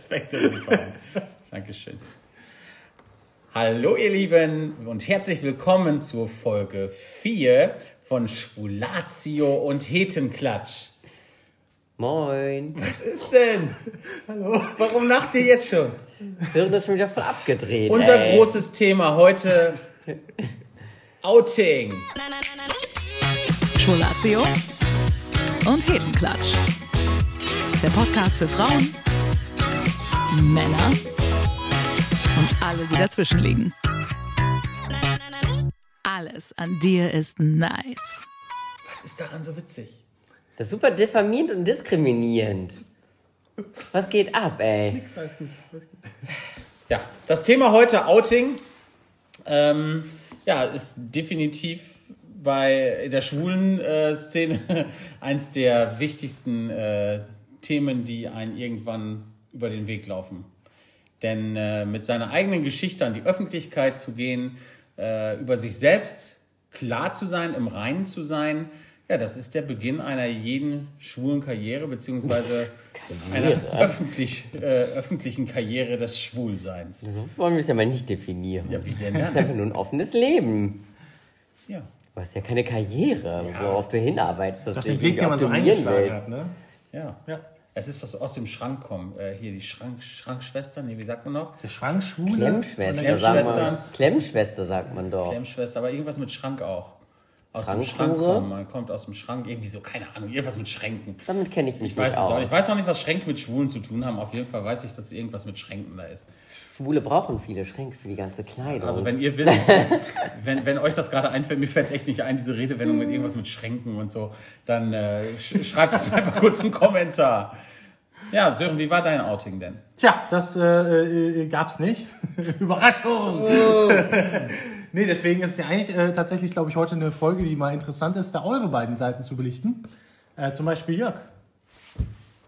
Respekt bekommen. Dankeschön. Hallo ihr Lieben und herzlich willkommen zur Folge 4 von Spulatio und Hetenklatsch. Moin. Was ist denn? Hallo. Warum lacht ihr jetzt schon? Das Hirn ist schon wieder voll abgedreht. Unser ey. großes Thema heute Outing. Schwulatio und Hetenklatsch. Der Podcast für Frauen, Männer und alle, die dazwischen liegen. Alles an dir ist nice. Was ist daran so witzig? Das ist super diffamierend und diskriminierend. Was geht ab, ey? Nix, alles gut, alles gut. Ja, das Thema heute Outing. Ähm, ja, ist definitiv bei der schwulen äh, Szene eins der wichtigsten äh, Themen, die einen irgendwann über den Weg laufen. Denn äh, mit seiner eigenen Geschichte an die Öffentlichkeit zu gehen, äh, über sich selbst klar zu sein, im Reinen zu sein, ja, das ist der Beginn einer jeden schwulen Karriere, beziehungsweise einer öffentlich, äh, öffentlichen Karriere des Schwulseins. So wollen wir es ja mal nicht definieren. Ja, wie denn? Das ist einfach nur ein offenes Leben. Ja. Du hast ja keine Karriere, worauf du hinarbeitest. dass Doch du den Weg, irgendwie den man so eingeschlagen willst. hat, ne? Ja. Ja. Es ist aus, aus dem Schrank kommen. Äh, hier die Schrank, Schrankschwester, nee, wie sagt man noch? Der Schwankschwule. Klemmschwester, Klemmschwester. sagt man. Klemmschwester sagt man doch. Klemmschwester, aber irgendwas mit Schrank auch. Aus dem Schrank kommen. Man kommt aus dem Schrank, irgendwie so, keine Ahnung, irgendwas mit Schränken. Damit kenne ich mich Ich weiß nicht es aus. auch nicht. Ich weiß auch nicht, was Schränke mit Schwulen zu tun haben. Auf jeden Fall weiß ich, dass irgendwas mit Schränken da ist. Schwule brauchen viele Schränke für die ganze Kleidung. Also wenn ihr wisst, wenn, wenn euch das gerade einfällt, mir fällt es echt nicht ein, diese Redewendung mit irgendwas mit Schränken und so, dann äh, sch schreibt es einfach kurz im Kommentar. Ja, Sören, wie war dein Outing denn? Tja, das äh, äh, gab's nicht. Überraschung! nee, deswegen ist es ja eigentlich äh, tatsächlich, glaube ich, heute eine Folge, die mal interessant ist, da eure beiden Seiten zu belichten. Äh, zum Beispiel Jörg.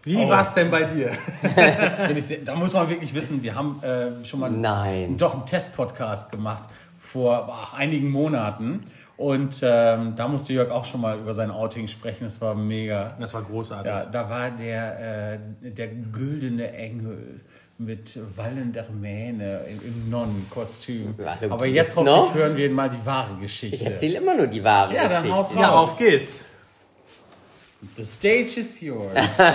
Wie Oh. war's denn bei dir? Ich sehr, da muss man wirklich wissen, wir haben äh, schon mal Nein. doch einen Test-Podcast gemacht vor ach, einigen Monaten. Und ähm, da musste Jörg auch schon mal über sein Outing sprechen. Das war mega. Das war großartig. Ja, da war der, äh, der güldene Engel mit wallender Mähne im, im Nonnenkostüm. Aber jetzt hoffe noch? ich, hören wir mal die wahre ich Geschichte. erzähle immer nur die wahre Ja, dann Geschichte. Ja, raus. auf geht's. The stage is yours.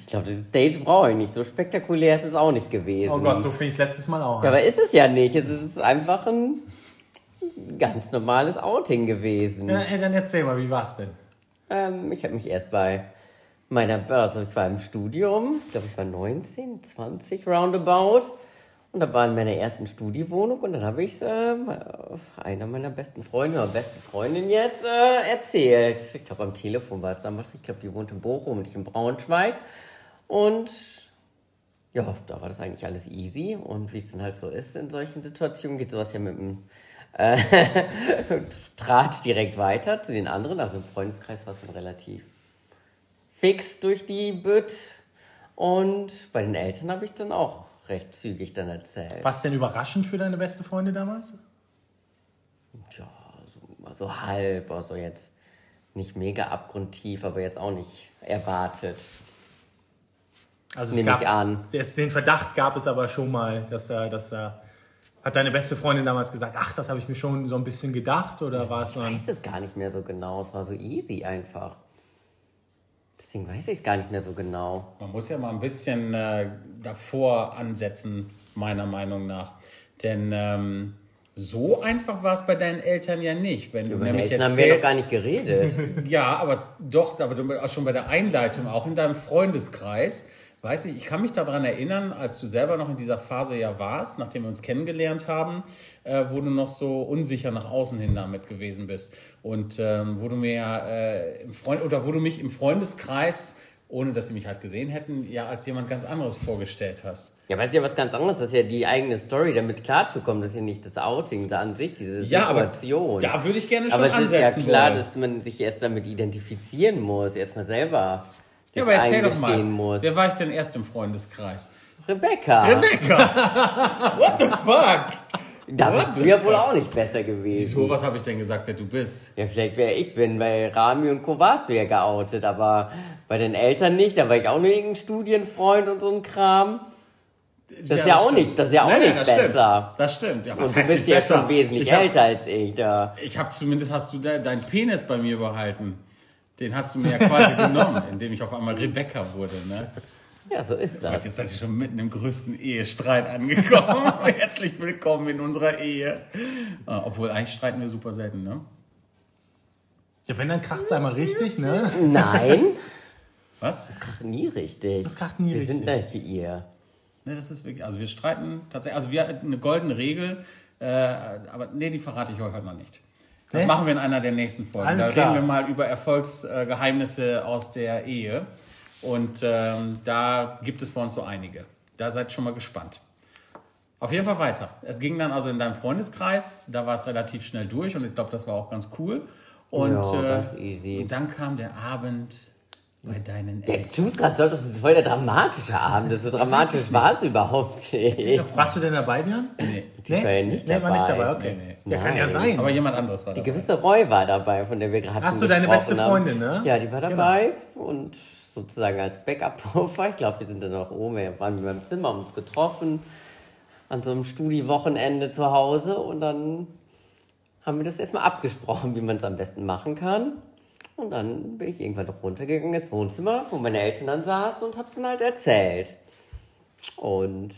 Ich glaube, diese Stage brauche ich nicht. So spektakulär ist es auch nicht gewesen. Oh Gott, so fing es letztes Mal auch Ja, an. aber ist es ja nicht. Es ist einfach ein ganz normales Outing gewesen. Ja, dann erzähl mal, wie war's denn? Ähm, ich habe mich erst bei meiner Börse, ich war im Studium, ich glaube, ich war 19, 20 roundabout. Und da war in meiner ersten Studiewohnung und dann habe ich es ähm, einer meiner besten Freunde oder besten Freundin jetzt äh, erzählt. Ich glaube, am Telefon war es damals. Ich glaube, die wohnt in Bochum und ich in Braunschweig. Und ja, da war das eigentlich alles easy. Und wie es dann halt so ist in solchen Situationen, geht sowas ja mit dem äh, Draht direkt weiter zu den anderen. Also im Freundeskreis war es dann relativ fix durch die Bütt. Und bei den Eltern habe ich es dann auch recht zügig dann erzählt. Was denn überraschend für deine beste Freundin damals? Ja, so, so halb, also jetzt nicht mega abgrundtief, aber jetzt auch nicht erwartet. Also Nehm ich an. Den Verdacht gab es aber schon mal, dass da, dass da. Hat deine beste Freundin damals gesagt, ach, das habe ich mir schon so ein bisschen gedacht oder war es so Ich weiß es gar nicht mehr so genau. Es war so easy einfach. Deswegen weiß ich es gar nicht mehr so genau. Man muss ja mal ein bisschen äh, davor ansetzen, meiner Meinung nach. Denn ähm, so einfach war es bei deinen Eltern ja nicht. Wenn du Über nämlich Eltern haben wir erzählst, doch gar nicht geredet. Ja, aber doch, aber schon bei der Einleitung, auch in deinem Freundeskreis. Weiß ich, ich kann mich daran erinnern, als du selber noch in dieser Phase ja warst, nachdem wir uns kennengelernt haben, äh, wo du noch so unsicher nach außen hin damit gewesen bist. Und ähm, wo du mir ja äh, im Freund oder wo du mich im Freundeskreis, ohne dass sie mich halt gesehen hätten, ja als jemand ganz anderes vorgestellt hast. Ja, aber ist ja was ganz anderes. Ist ja die eigene Story, damit klarzukommen. Das ist ja nicht das Outing da an sich, diese Ja, aber Situation. da würde ich gerne schon aber es ist ja ansetzen klar, wollen. dass man sich erst damit identifizieren muss, erstmal selber Ja, aber erzähl doch mal, muss. wer war ich denn erst im Freundeskreis? Rebecca. Rebecca! What the fuck? Da bist du ja wohl auch nicht besser gewesen. So, was habe ich denn gesagt, wer du bist? Ja, vielleicht wer ich bin. Bei Rami und Co. warst du ja geoutet, aber bei den Eltern nicht. Da war ich auch nur irgendein Studienfreund und so ein Kram. Das ist ja auch stimmt. nicht- das ist ja auch nicht das besser. Stimmt. Das stimmt. Ja, was Und du heißt bist nicht ja besser? schon wesentlich ich hab, älter als ich. Da. Ich habe zumindest, hast du de, deinen Penis bei mir behalten. Den hast du mir ja quasi genommen, indem ich auf einmal Rebecca wurde. Ne? Ja, so ist das. Jetzt seid ihr schon mitten im größten Ehestreit angekommen. Herzlich willkommen in unserer Ehe. Äh, Obwohl, eigentlich streiten wir super selten, ne? Ja, wenn, dann kracht es einmal richtig, ne? Nein, Was? nie richtig. Das kracht nie Wir richtig. sind nicht wie ihr. Ne, das ist wirklich, also wir streiten tatsächlich, also wir hatten eine goldene Regel, äh, aber nee, die verrate ich euch heute noch nicht. Das Nee? machen wir in einer der nächsten Folgen. Alles da klar. reden wir mal über Erfolgsgeheimnisse aus der Ehe. Und ähm, da gibt es bei uns so einige. Da seid schon mal gespannt. Auf jeden Fall weiter. Es ging dann also in deinem Freundeskreis, da war es relativ schnell durch und ich glaube, das war auch ganz cool. Und, Ja, äh, ganz easy. und dann kam der Abend bei deinen Ja, Eltern. du tust gerade so, das ist voll der dramatische Abend. Das so dramatisch war es überhaupt nicht. Warst du denn dabei, Björn? Nee. Ich war ja nicht nee, war nicht dabei. dabei, okay. Nee, Ja, kann ja Nein. sein. Aber jemand anderes war Die dabei. gewisse Roy war dabei, von der wir gerade Ach so, deine beste haben. Freundin, ne? Ja, die war dabei und sozusagen als Backup-Puffer. Ich glaube, wir sind dann auch oben, wir waren in meinem Zimmer, haben uns getroffen an so einem Studi-Wochenende zu Hause und dann haben wir das erstmal abgesprochen, wie man es am besten machen kann. Und dann bin ich irgendwann runtergegangen ins Wohnzimmer, wo meine Eltern dann saßen und hab's dann halt erzählt. Und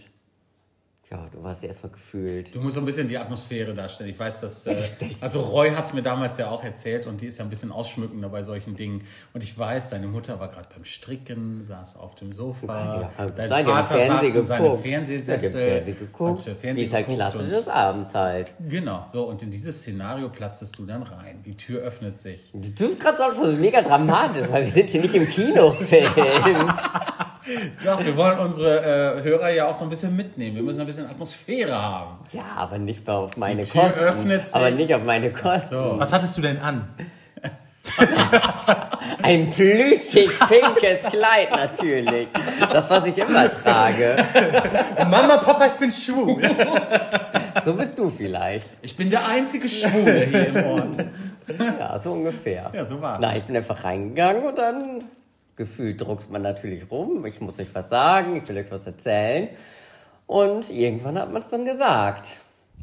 ja, du warst erstmal gefühlt. Du musst so ein bisschen die Atmosphäre darstellen. Ich weiß, dass. Äh, also, Roy hat es mir damals ja auch erzählt und die ist ja ein bisschen ausschmückender bei solchen Dingen. Und ich weiß, deine Mutter war gerade beim Stricken, saß auf dem Sofa. Ja, Dein Vater saß Fernsehen in seinem geguckt. Fernsehsessel. Ja, Fernsehen geguckt. hat, Fernsehen es halt geguckt klassisch und- ist, abends halt. Genau, so. Und in dieses Szenario platzest du dann rein. Die Tür öffnet sich. Du tust gerade so mega dramatisch, weil wir sind hier nicht im Kinofilm. Doch, wir wollen unsere äh, Hörer ja auch so ein bisschen mitnehmen. Wir müssen ein bisschen Atmosphäre haben. ja, aber nicht mal auf meine Die Tür Kosten. öffnet sich. Aber nicht auf meine Kosten. So. Was hattest du denn an? Ein plüschig pinkes Kleid natürlich. Das, was ich immer trage. Mama, Papa, ich bin schwul. So bist du vielleicht. Ich bin der einzige Schwule hier im Ort. Ja, so ungefähr. Ja, so war's. Na, ich bin einfach reingegangen und dann gefühlt druckst man natürlich rum. Ich muss euch was sagen, ich will euch was erzählen. Und irgendwann hat man es dann gesagt.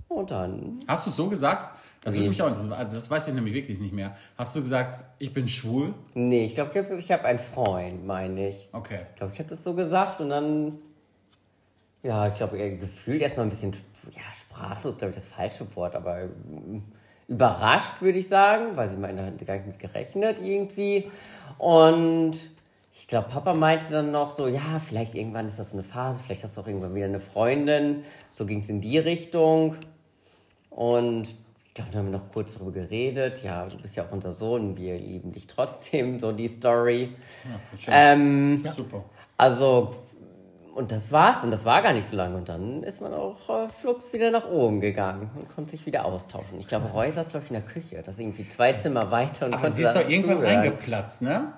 Und dann Hast du es so gesagt? Das würde mich auch interessieren. Also das weiß ich nämlich wirklich nicht mehr. Hast du gesagt, ich bin schwul? Nee, ich glaube, ich habe hab einen Freund, meine ich. Okay. Ich glaube, ich habe das so gesagt und dann, ja, ich glaube, gefühlt erstmal ein bisschen, ja, sprachlos, glaube ich, das falsche Wort, aber ähm, überrascht, würde ich sagen, weil sie meine, hatte gar nicht mit gerechnet irgendwie. Und ich glaube, Papa meinte dann noch so, ja, vielleicht irgendwann ist das so eine Phase, vielleicht hast du auch irgendwann wieder eine Freundin. So ging es in die Richtung. Und ich glaube, dann haben wir noch kurz darüber geredet. Ja, du bist ja auch unser Sohn, wir lieben dich trotzdem, so die Story. Ja, schön. Ähm, Super. also, und das war's dann, das war gar nicht so lange. Und dann ist man auch äh, flugs wieder nach oben gegangen und konnte sich wieder austauschen. Ich glaube, Roy saß, glaube ich, in der Küche. Das ist irgendwie zwei Zimmer weiter. Und Aber sie ist da doch irgendwann zuhören. reingeplatzt, ne?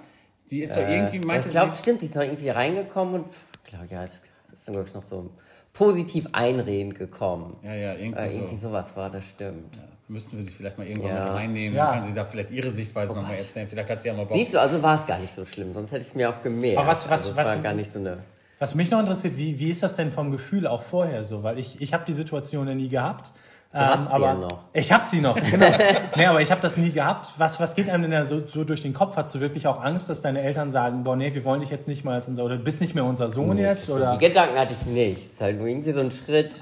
Die ist doch irgendwie, meinte ich glaube, stimmt, die ist noch irgendwie reingekommen und, glaube ja, es ist dann, glaube ich, noch so positiv einreden gekommen. Ja, ja, irgendwie Äh, so. irgendwie sowas war, das stimmt. Müssten wir sie vielleicht mal irgendwann Ja. mit reinnehmen. Ja. Dann kann sie da vielleicht ihre Sichtweise nochmal erzählen. Vielleicht hat sie ja mal Bock. Siehst du, also war es gar nicht so schlimm, sonst hätte ich es mir auch gemerkt. Aber was- was- also was- war gar nicht so eine... Was mich noch interessiert, wie, wie ist das denn vom Gefühl auch vorher so? Weil ich, ich habe die Situation ja nie gehabt. Ähm, hast sie aber ja noch. Ich habe sie noch, genau. nee, aber ich habe das nie gehabt. Was, was geht einem denn da so, so durch den Kopf? Hast du wirklich auch Angst, dass deine Eltern sagen, boah, nee, wir wollen dich jetzt nicht mal als unser, oder du bist nicht mehr unser Sohn jetzt? Oder? Die Gedanken hatte ich nicht. Es ist halt nur irgendwie so ein Schritt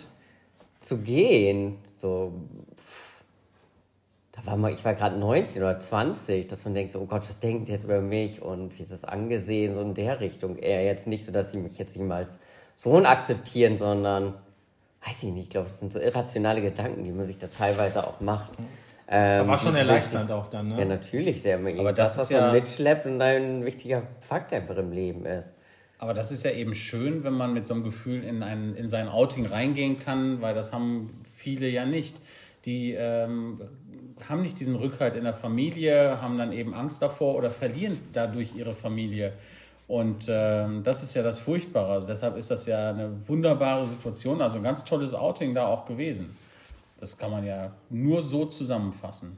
zu gehen. So, pff. da war mal, ich war gerade 19 oder 20, dass man denkt so, oh Gott, was denkt jetzt über mich und wie ist das angesehen, so in der Richtung. Eher jetzt nicht so, dass sie mich jetzt nicht mal als Sohn akzeptieren, sondern, weiß ich nicht, ich glaube, es sind so irrationale Gedanken, die man sich da teilweise auch macht. Ähm, Das war schon erleichternd auch dann, Ja, ne? natürlich sehr. Aber das das, was ja- man mitschleppt und ein wichtiger Fakt einfach im Leben ist. Aber das ist ja eben schön, wenn man mit so einem Gefühl in, ein, in sein Outing reingehen kann, weil das haben viele ja nicht. Die ähm, haben nicht diesen Rückhalt in der Familie, haben dann eben Angst davor oder verlieren dadurch ihre Familie. Und ähm, das ist ja das Furchtbare. Also deshalb ist das ja eine wunderbare Situation, also ein ganz tolles Outing da auch gewesen. Das kann man ja nur so zusammenfassen,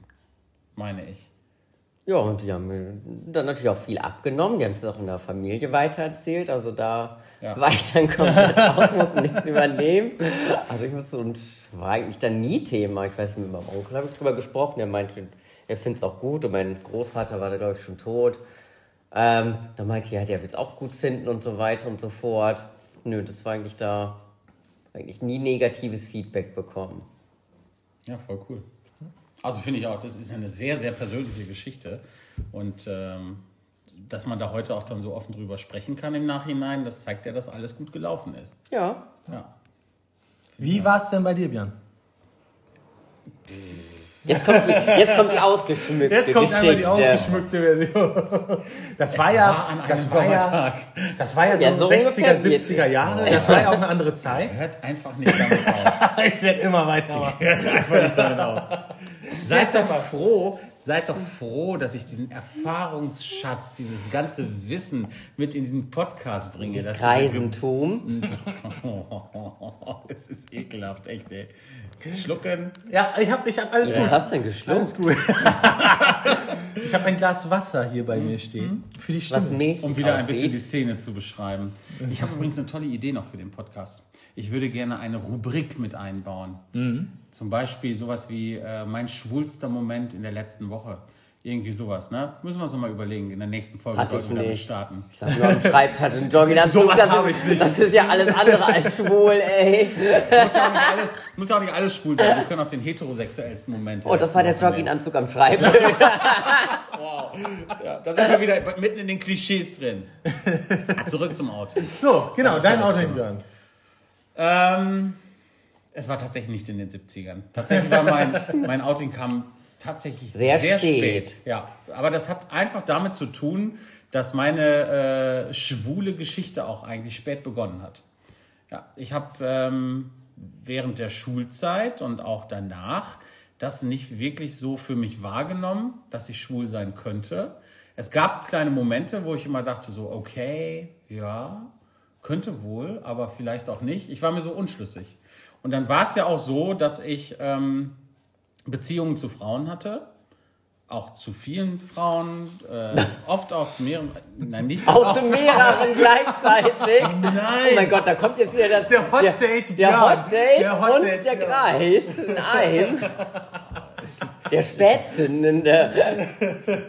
meine ich. Ja, und die haben dann natürlich auch viel abgenommen. Die haben es auch in der Familie weitererzählt. Also da Ja. war ich dann komplett raus, musste nichts übernehmen. Also ich musste, und war eigentlich dann nie Thema. Ich weiß, mit meinem Onkel habe ich drüber gesprochen. Der meinte, er findet es auch gut. Und mein Großvater war da, glaube ich, schon tot. Ähm, da meinte ich, ja, der wird es auch gut finden und so weiter und so fort. Nö, das war eigentlich da, eigentlich nie negatives Feedback bekommen. Ja, voll cool. Also finde ich auch, das ist eine sehr, sehr persönliche Geschichte. Und ähm, dass man da heute auch dann so offen drüber sprechen kann im Nachhinein, das zeigt ja, dass alles gut gelaufen ist. Ja, Ja. Wie war es denn bei dir, Björn? Jetzt kommt die, jetzt kommt die ausgeschmückte Jetzt kommt einmal die Geschichte. ausgeschmückte Version. Das war Es ja, war an einem das war ja, Sommertag. das war ja so, Ja, so 60er, ungefähr 70er Jahre. Das war ja auch eine andere Zeit. Hört einfach nicht damit auf. Ich werde immer weitermachen. Hört einfach nicht damit auf. Seid doch froh, seid doch froh, dass ich diesen Erfahrungsschatz, dieses ganze Wissen mit in diesen Podcast bringe. Das ist ja Kreisentum. Es ist ekelhaft, echt, ey. Schlucken. Ja, ich habe ich hab alles Was gut. hast du denn geschluckt? Alles gut. ich habe ein Glas Wasser hier bei mir stehen. Für die Was Stimme. Milch Um wieder ein bisschen die Szene zu beschreiben. Ich habe übrigens eine tolle Idee noch für den Podcast. Ich würde gerne eine Rubrik mit einbauen. Zum Beispiel sowas wie äh, mein schwulster Moment in der letzten Woche. Irgendwie sowas, ne? Müssen wir uns noch mal überlegen. In der nächsten Folge Hatte sollten wir damit starten. Ich sag nur am Schreibtisch hat einen Jogginganzug. Sowas das habe ist- ich nicht. Das ist ja alles andere als schwul, ey. Es muss ja auch nicht alles, muss ja auch nicht alles schwul sein. Wir können auch den heterosexuellsten Moment. Oh, das war der Jogginganzug am Schreibtisch. Ja, da sind wir wieder mitten in den Klischees drin. Ah, zurück zum Auto. So, genau, Das ja dein das Outing. Björn. Ähm, es war tatsächlich nicht in den 70ern. Tatsächlich war mein, mein Outing kam tatsächlich Sehr sehr, spät. spät. Ja, aber das hat einfach damit zu tun, dass meine äh, schwule Geschichte auch eigentlich spät begonnen hat. Ja, ich habe ähm, während der Schulzeit und auch danach das nicht wirklich so für mich wahrgenommen, dass ich schwul sein könnte. Es gab kleine Momente, wo ich immer dachte so, okay, ja, könnte wohl, aber vielleicht auch nicht. Ich war mir so unschlüssig. Und dann war es ja auch so, dass ich ähm, Beziehungen zu Frauen hatte. Auch zu vielen Frauen, äh, oft auch zu mehreren. Nein, nicht das Auch zu mehreren gleichzeitig. Nein. Oh mein Gott, da kommt jetzt wieder der, Der Hot Date der, der Hot Date Der Hot und Date der. Kreis in einem. Der Spätzündende.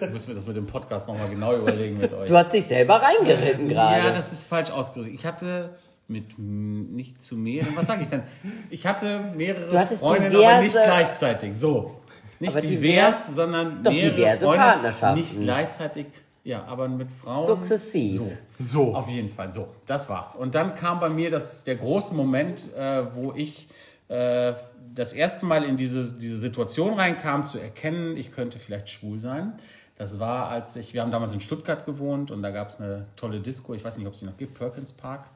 Ich muss mir das mit dem Podcast nochmal genau überlegen mit euch. Du hast dich selber reingeritten gerade. Ja, das ist falsch ausgedrückt. Ich hatte mit nicht zu mehreren, was sage ich denn? Ich hatte mehrere Freundinnen, diverse- aber nicht gleichzeitig. So. Nicht divers, divers- sondern Doch, mehrere diverse Freunde, Partnerschaften. nicht gleichzeitig. Ja, aber mit Frauen. Sukzessiv. So. So. Auf jeden Fall, so, das war's. Und dann kam bei mir das, der große Moment, äh, wo ich äh, das erste Mal in diese, diese Situation reinkam, zu erkennen, ich könnte vielleicht schwul sein. Das war, als ich, wir haben damals in Stuttgart gewohnt und da gab es eine tolle Disco, ich weiß nicht, ob es die noch gibt, Perkins Park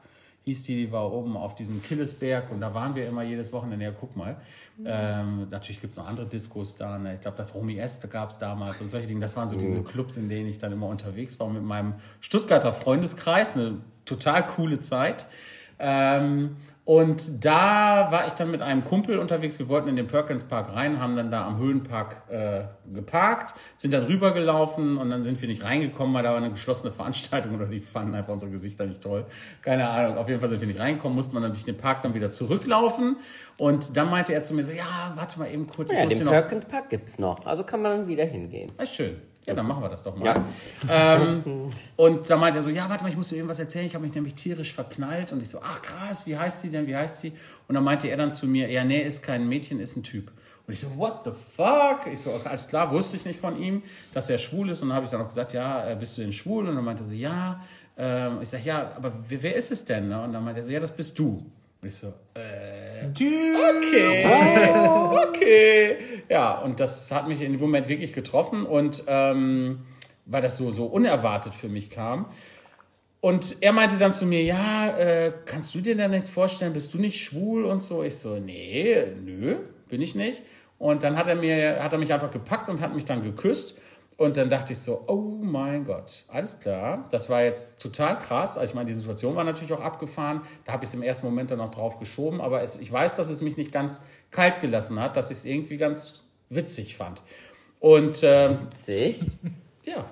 hieß die, die war oben auf diesem Killesberg und da waren wir immer jedes Wochenende, ja guck mal. Ähm, natürlich gibt es noch andere Diskos da, ne? ich glaube das Romy Est gab es damals und solche Dinge, das waren so diese Clubs, in denen ich dann immer unterwegs war mit meinem Stuttgarter Freundeskreis, eine total coole Zeit. Ähm, und da war ich dann mit einem Kumpel unterwegs. Wir wollten in den Perkins Park rein, haben dann da am Höhenpark äh, geparkt, sind dann rübergelaufen und dann sind wir nicht reingekommen, weil da war eine geschlossene Veranstaltung oder die fanden einfach unsere Gesichter nicht toll. Keine Ahnung. Auf jeden Fall sind wir nicht reingekommen, mussten wir dann durch den Park dann wieder zurücklaufen. Und dann meinte er zu mir so, ja, warte mal eben kurz, ich Ja, muss den hier noch Perkins Park gibt's noch. Also kann man dann wieder hingehen. Ah, schön. Ja, dann machen wir das doch mal. Ja. Ähm, und da meinte er so, ja, warte mal, ich muss dir irgendwas erzählen. Ich habe mich nämlich tierisch verknallt. Und ich so, ach krass, wie heißt sie denn, wie heißt sie? Und dann meinte er dann zu mir, ja, nee, ist kein Mädchen, ist ein Typ. Und ich so, what the fuck? Ich so, alles klar, wusste ich nicht von ihm, dass er schwul ist. Und dann habe ich dann auch gesagt, ja, äh, bist du denn schwul? Und dann meinte er so, ja. Ähm, ich sage, ja, aber wer, wer ist es denn? ne? Und dann meinte er so, ja, das bist du. Und ich so, okay, okay. Ja, und das hat mich in dem Moment wirklich getroffen und ähm, weil das so, so unerwartet für mich kam. Und er meinte dann zu mir, ja, äh, kannst du dir denn nichts vorstellen, bist du nicht schwul und so? Ich so, nee, nö, bin ich nicht. Und dann hat er mir, hat er mich einfach gepackt und hat mich dann geküsst. Und dann dachte ich so, oh mein Gott, alles klar. Das war jetzt total krass. Also ich meine, die Situation war natürlich auch abgefahren. Da habe ich es im ersten Moment dann auch drauf geschoben. Aber es, ich weiß, dass es mich nicht ganz kalt gelassen hat, dass ich es irgendwie ganz witzig fand. Und ähm, Witzig. ja,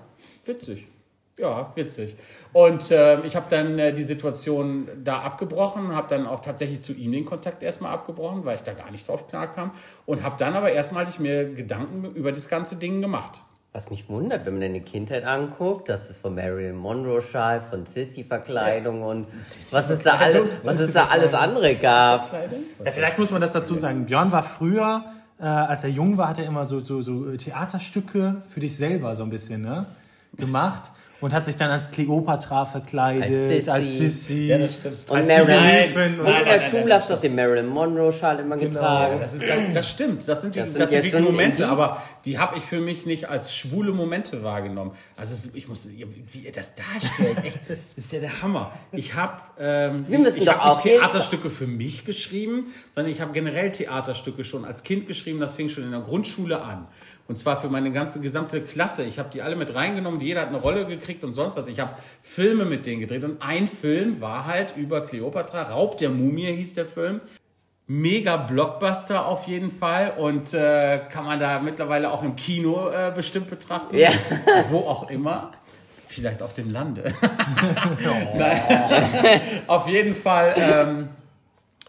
witzig. Ja, witzig. Und äh, ich habe dann äh, die Situation da abgebrochen, habe dann auch tatsächlich zu ihm den Kontakt erstmal abgebrochen, weil ich da gar nicht drauf klarkam. Und habe dann aber erstmalig mir Gedanken über das ganze Ding gemacht. Was mich wundert, wenn man deine Kindheit anguckt, dass es von Marilyn Monroe Schal, von Sissy-Verkleidung und was es da, alle, was es da alles andere gab. Ja, vielleicht muss man das dazu sagen. Björn war früher, äh, als er jung war, hat er immer so, so, so Theaterstücke für dich selber so ein bisschen ne, gemacht. Und hat sich dann als Kleopatra verkleidet, Als. Sissi, Ja, das stimmt. Und als Marilyn-. Und Und in der Schule hast doch den Marilyn Monroe Schal immer getragen. Das, ist, das, das stimmt, das sind die, Das das sind sind, jetzt wirklich schon Momente, die- aber die habe ich für mich nicht als schwule Momente wahrgenommen. Also es, ich muss, wie ihr das darstellt, echt, das ist ja der Hammer. Ich habe ähm, Wir ich, ich hab nicht Theaterstücke für mich geschrieben, sondern ich habe generell Theaterstücke schon als Kind geschrieben. Das fing schon in der Grundschule an. Und zwar für meine ganze gesamte Klasse. Ich habe die alle mit reingenommen, jeder hat eine Rolle gekriegt und sonst was. Ich habe Filme mit denen gedreht und ein Film war halt über Kleopatra, Raub der Mumie hieß der Film mega Blockbuster auf jeden Fall und äh, kann man da mittlerweile auch im Kino äh, bestimmt betrachten. Ja. Wo auch immer. Vielleicht auf dem Lande. Nein. auf jeden Fall ähm,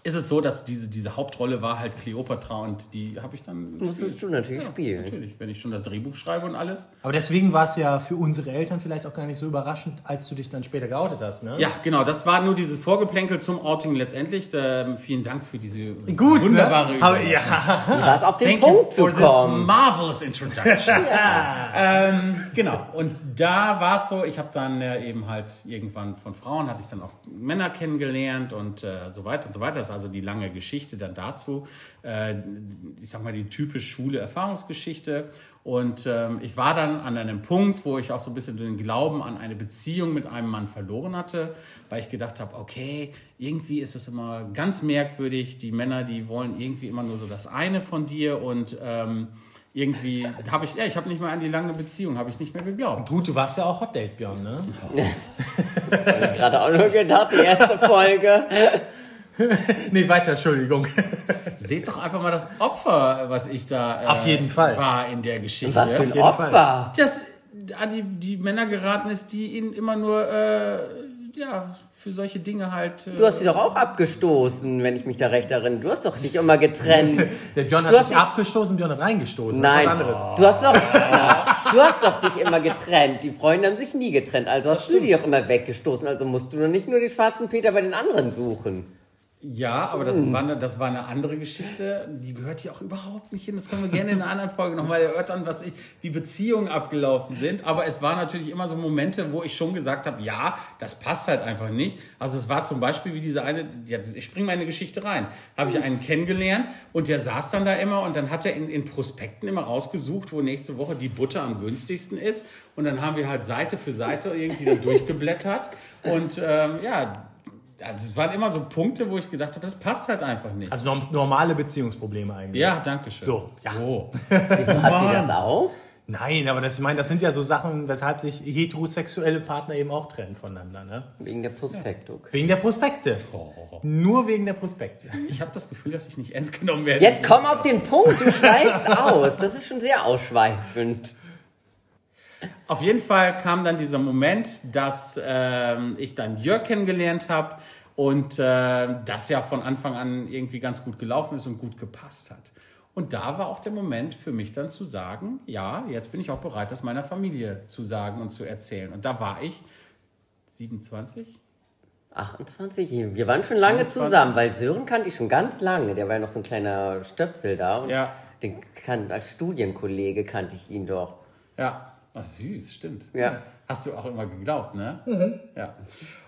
ist es so, dass diese, diese Hauptrolle war halt Kleopatra und die habe ich dann. Musstest du natürlich spielen. Natürlich, wenn ich schon das Drehbuch schreibe und alles. Aber deswegen war es ja für unsere Eltern vielleicht auch gar nicht so überraschend, als du dich dann später geoutet hast, ne? Ja, genau, das war nur dieses Vorgeplänkel zum Outing letztendlich. Ähm, vielen Dank für diese Gut, wunderbare ne? Aber, ja. Es auf den Thank Punkt you zu for this kommen? marvelous introduction. ähm, genau. Und da war es so, ich habe dann äh, eben halt irgendwann von Frauen hatte ich dann auch Männer kennengelernt und äh, so weiter und so weiter. Das also die lange Geschichte dann dazu. Äh, ich sag mal die typisch schwule Erfahrungsgeschichte. Und ähm, ich war dann an einem Punkt, wo ich auch so ein bisschen den Glauben an eine Beziehung mit einem Mann verloren hatte, weil ich gedacht habe, okay, irgendwie ist es immer ganz merkwürdig. Die Männer, die wollen irgendwie immer nur so das eine von dir und ähm, irgendwie habe ich, ja, ich habe nicht mal an die lange Beziehung, habe ich nicht mehr geglaubt. Gut, du warst ja auch Hot Date, Björn, ne? Hab ich gerade auch nur gedacht, die erste Folge. Nee, weiter, Entschuldigung. Seht doch einfach mal das Opfer, was ich da äh, Auf jeden Fall. war in der Geschichte. Was für ein jeden Opfer. dass an die, die Männer geraten ist, die ihn immer nur äh, ja, für solche Dinge halt. Äh, Du hast sie doch auch abgestoßen, wenn ich mich da recht erinnere. Du hast doch dich immer getrennt. Der Björn Du hat hast nicht abgestoßen, Björn hat reingestoßen. Nein, Das ist was anderes. du hast doch, du hast doch dich immer getrennt. Die Freunde haben sich nie getrennt. Also hast du die doch immer weggestoßen. Also musst du doch nicht nur den schwarzen Peter bei den anderen suchen. Ja, aber das war, eine, das war eine andere Geschichte. Die gehört hier auch überhaupt nicht hin. Das können wir gerne in einer anderen Folge nochmal erörtern, was ich, wie Beziehungen abgelaufen sind. Aber es waren natürlich immer so Momente, wo ich schon gesagt habe, ja, das passt halt einfach nicht. Also es war zum Beispiel wie diese eine, ich springe mal in eine Geschichte rein. Habe ich einen kennengelernt und der saß dann da immer und dann hat er in, in Prospekten immer rausgesucht, wo nächste Woche die Butter am günstigsten ist. Und dann haben wir halt Seite für Seite irgendwie dann durchgeblättert. Und ähm, ja, also es waren immer so Punkte, wo ich gedacht habe, das passt halt einfach nicht. Also norm- normale Beziehungsprobleme eigentlich. ja, danke schön. So, ja. so. Habt ihr das auch? Nein, aber das, ich meine, das sind ja so Sachen, weshalb sich heterosexuelle Partner eben auch trennen voneinander. Ne? Wegen der Prospektung. Wegen der Prospekte. Nur wegen der Prospekte. Ich habe das Gefühl, dass ich nicht ernst genommen werde. Jetzt komm auf den Punkt, du schweifst aus. Das ist schon sehr ausschweifend. Auf jeden Fall kam dann dieser Moment, dass ähm, ich dann Jörg kennengelernt habe und äh, das ja von Anfang an irgendwie ganz gut gelaufen ist und gut gepasst hat. Und da war auch der Moment für mich dann zu sagen, ja, jetzt bin ich auch bereit, das meiner Familie zu sagen und zu erzählen. Und da war ich 27, 28, wir waren schon lange 27. zusammen, weil Sören kannte ich schon ganz lange. Der war ja noch so ein kleiner Stöpsel da. Und Ja. Den kan als Studienkollege kannte ich ihn doch. Ja, ach süß, stimmt. Ja. Hast du auch immer geglaubt, ne? Ja.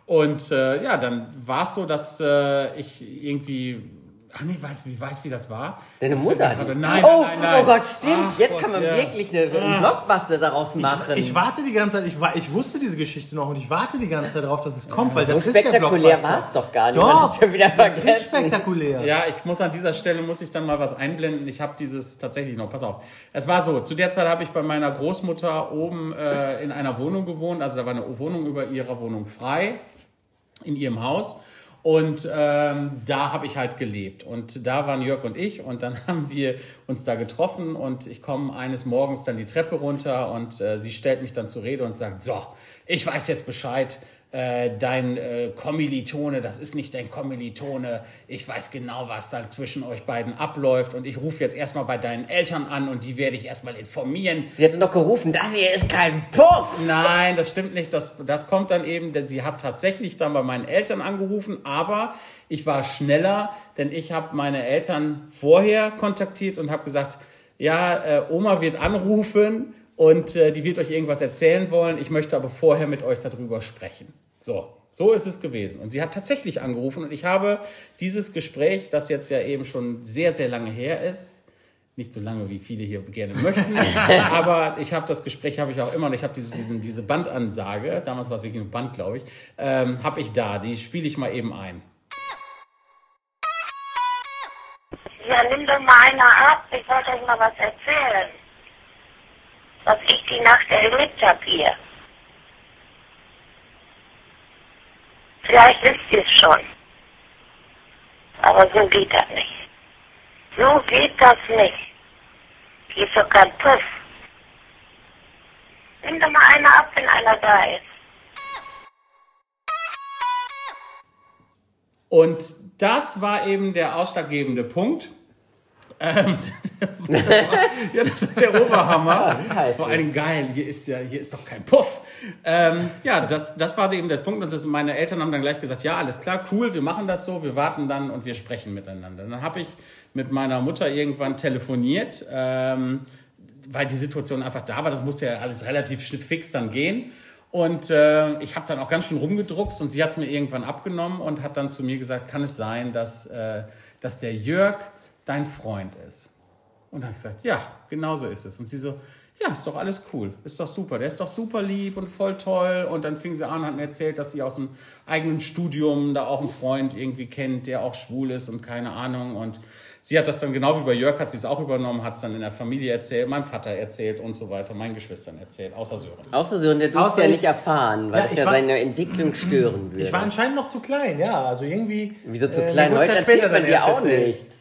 Und äh, ja, dann war es so, dass äh, ich irgendwie Ach nee, weiß, wie, weiß, wie das war? Deine Das Mutter. hat gerade- Nein, oh, nein, nein, nein. oh Gott, stimmt. Ach Jetzt Gott, kann man ja. wirklich eine, einen Blockbuster daraus machen. Ich warte die ganze Zeit, ich, ich wusste diese Geschichte noch und ich warte die ganze Zeit darauf, dass es kommt, weil so das ist der spektakulär Blockbuster. war es doch gar nicht. Doch, schon wieder das ist spektakulär. Ja, ich muss an dieser Stelle muss ich dann mal was einblenden. Ich habe dieses tatsächlich noch. Pass auf. Es war so. Zu der Zeit habe ich bei meiner Großmutter oben äh, in einer Wohnung gewohnt. Also da war eine Wohnung über ihrer Wohnung frei in ihrem Haus. Und ähm, da habe ich halt gelebt. Und da waren Jörg und ich. Und dann haben wir uns da getroffen. Und ich komme eines Morgens dann die Treppe runter. Und äh, sie stellt mich dann zur Rede und sagt, so, ich weiß jetzt Bescheid. Äh, dein äh, Kommilitone, das ist nicht dein Kommilitone. Ich weiß genau, was da zwischen euch beiden abläuft. Und ich rufe jetzt erstmal bei deinen Eltern an. Und die werde ich erstmal informieren. Sie hat noch gerufen, das hier ist kein Puff. Nein, das stimmt nicht. Das, das kommt dann eben, denn sie hat tatsächlich dann bei meinen Eltern angerufen, aber ich war schneller, denn ich habe meine Eltern vorher kontaktiert und habe gesagt, ja, äh, Oma wird anrufen und äh, die wird euch irgendwas erzählen wollen. Ich möchte aber vorher mit euch darüber sprechen. So, so ist es gewesen. Und sie hat tatsächlich angerufen und ich habe dieses Gespräch, das jetzt ja eben schon sehr, sehr lange her ist, nicht so lange, wie viele hier gerne möchten. aber ich habe das Gespräch, habe ich auch immer noch. Ich habe diese, diesen, diese Bandansage, damals war es wirklich ein Band, glaube ich, ähm, habe ich da. Die spiele ich mal eben ein. Ja, nimm doch mal einer ab. Ich wollte euch mal was erzählen. Was ich die Nacht erlebt habe hier. Vielleicht wisst ihr es schon. Aber so geht das nicht. So geht das nicht. Hier ist doch kein Puff. Nimm doch mal einer ab, wenn einer da ist. Und das war eben der ausschlaggebende Punkt. Ähm, das war, ja, das war der Oberhammer. geil. Vor allem geil, hier ist ja, hier ist doch kein Puff. Ähm, ja, das, das war eben der Punkt. Und das, meine Eltern haben dann gleich gesagt, ja, alles klar, cool, wir machen das so, wir warten dann und wir sprechen miteinander. Dann habe ich mit meiner Mutter irgendwann telefoniert, ähm, weil die Situation einfach da war. Das musste ja alles relativ fix dann gehen. Und äh, ich habe dann auch ganz schön rumgedruckst und sie hat es mir irgendwann abgenommen und hat dann zu mir gesagt, kann es sein, dass, äh, dass der Jörg dein Freund ist? Und dann habe ich gesagt, ja, genau so ist es. Und sie so, ja, ist doch alles cool, ist doch super, der ist doch super lieb und voll toll. Und dann fing sie an und hat mir erzählt, dass sie aus dem eigenen Studium da auch einen Freund irgendwie kennt, der auch schwul ist und keine Ahnung. Und sie hat das dann genau wie bei Jörg, hat sie es auch übernommen, hat es dann in der Familie erzählt, meinem Vater erzählt und so weiter, meinen Geschwistern erzählt, außer Sören. Außer so, der durfte ja ich- nicht erfahren, weil Ja, das ja war- seine Entwicklung stören würde. Ich war anscheinend noch zu klein, ja. Also irgendwie. Wieso zu äh, klein? wurd's Heute ja erzählt später man dann dir auch erzählt. nichts.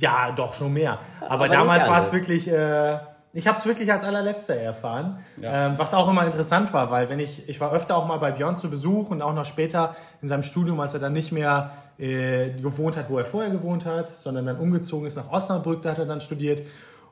Ja, doch, schon mehr. Aber, Aber damals war es wirklich, äh, ich habe es wirklich als allerletzter erfahren. Ja. Ähm, was auch immer interessant war, weil wenn ich, ich war öfter auch mal bei Björn zu Besuch und auch noch später in seinem Studium, als er dann nicht mehr äh, gewohnt hat, wo er vorher gewohnt hat, sondern dann umgezogen ist nach Osnabrück, da hat er dann studiert.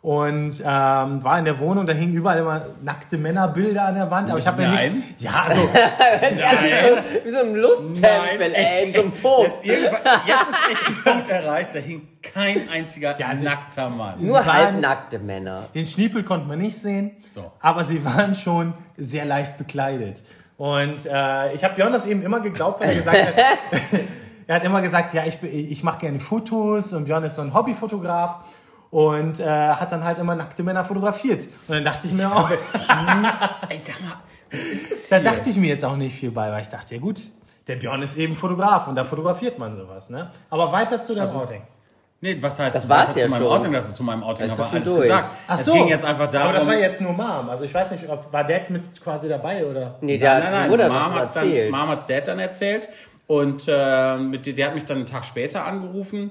Und ähm, war in der Wohnung, da hingen überall immer nackte Männerbilder an der Wand. Aber ich habe mir Nein. nichts. Ja, also Nein. Wie so ein Lusttempel, ey, in so einem Puff. Jetzt, jetzt ist echt ein Punkt erreicht, da hing kein einziger Ja, also- nackter Mann. Nur waren- halbnackte Männer. Den Schniepel konnte man nicht sehen, So. aber sie waren schon sehr leicht bekleidet. Und äh, ich habe Björn das eben immer geglaubt, weil er gesagt hat, er hat immer gesagt, ja, ich, ich mache gerne Fotos und Björn ist so ein Hobbyfotograf und äh, hat dann halt immer nackte Männer fotografiert. Und dann dachte ich mir auch, Ey, sag mal, was ist das da hier? dachte ich mir jetzt auch nicht viel bei, weil ich dachte, ja gut, der Björn ist eben Fotograf und da fotografiert man sowas. Ne? Aber weiter zu deinem Also, Outing. Nee, was heißt Das war's weiter ja zu meinem schon. Outing? Das ist zu meinem Outing, aber alles durch. gesagt. Ach es so. ging jetzt einfach darum. Aber das war jetzt nur Mom. Also ich weiß nicht, ob war Dad mit quasi dabei oder? Nee, der nein, hat nein, die Mutter Mom hat's dann. Mom hat's Dad dann erzählt und äh, mit, der- der hat mich dann einen Tag später angerufen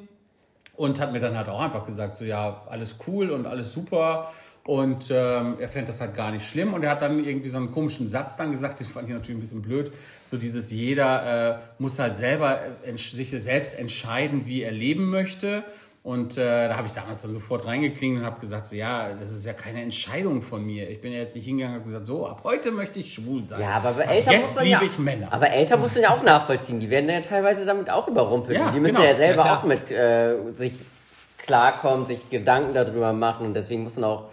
und hat mir dann halt auch einfach gesagt, so ja, alles cool und alles super. Und ähm, er fände das halt gar nicht schlimm. Und er hat dann irgendwie so einen komischen Satz dann gesagt, den fand ich natürlich ein bisschen blöd, so dieses jeder äh, muss halt selber äh, sich selbst entscheiden, wie er leben möchte und äh, da habe ich damals dann sofort reingeklingelt und habe gesagt, so ja, das ist ja keine Entscheidung von mir. Ich bin ja jetzt nicht hingegangen und habe gesagt, so, ab heute möchte ich schwul sein. Ja, aber bei Ab Eltern muss jetzt man liebe ja, ich Männer. Aber Eltern mussten ja auch nachvollziehen. Die werden ja teilweise damit auch überrumpelt. Ja, die müssen genau. ja selber Ja, auch mit äh, sich klarkommen, sich Gedanken darüber machen. Und deswegen muss man auch